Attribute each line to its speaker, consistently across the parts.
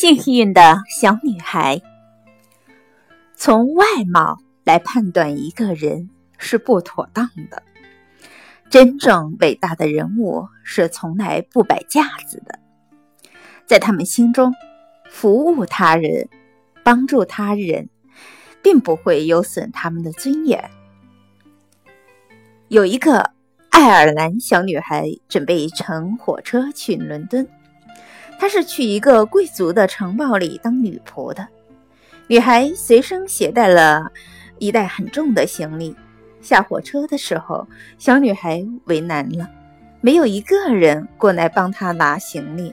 Speaker 1: 幸运的小女孩，从外貌来判断一个人是不妥当的。真正伟大的人物是从来不摆架子的，在他们心中，服务他人、帮助他人，并不会有损他们的尊严。有一个爱尔兰小女孩准备乘火车去伦敦。她是去一个贵族的城堡里当女仆的。女孩随身携带了一袋很重的行李。下火车的时候，小女孩为难了，没有一个人过来帮她拿行李。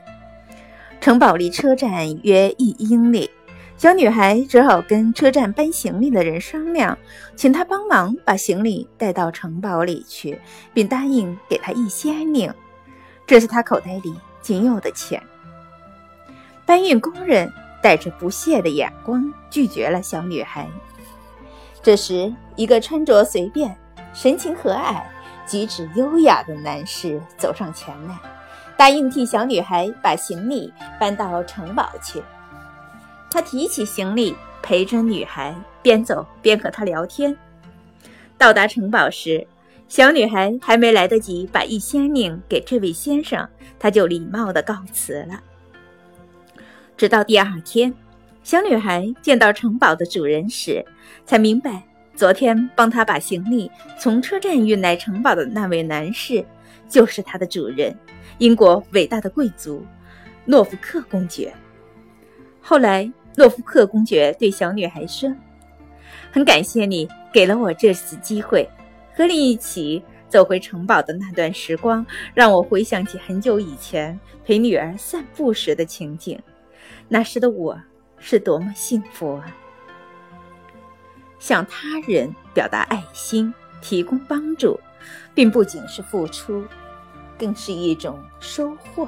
Speaker 1: 城堡离车站约一英里，小女孩只好跟车站搬行李的人商量，请他帮忙把行李带到城堡里去，并答应给她一先令，这是她口袋里仅有的钱。搬运工人带着不屑的眼光拒绝了小女孩。这时，一个穿着随便、神情和蔼、举止优雅的男士走上前来，答应替小女孩把行李搬到城堡去。他提起行李，陪着女孩边走边和她聊天。到达城堡时，小女孩还没来得及把一仙令给这位先生，他就礼貌地告辞了。直到第二天，小女孩见到城堡的主人时，才明白昨天帮她把行李从车站运来城堡的那位男士，就是她的主人——英国伟大的贵族诺福克公爵。后来，诺福克公爵对小女孩说：“很感谢你给了我这次机会，和你一起走回城堡的那段时光，让我回想起很久以前陪女儿散步时的情景。”那时的我是多么幸福啊！向他人表达爱心、提供帮助，并不仅是付出，更是一种收获。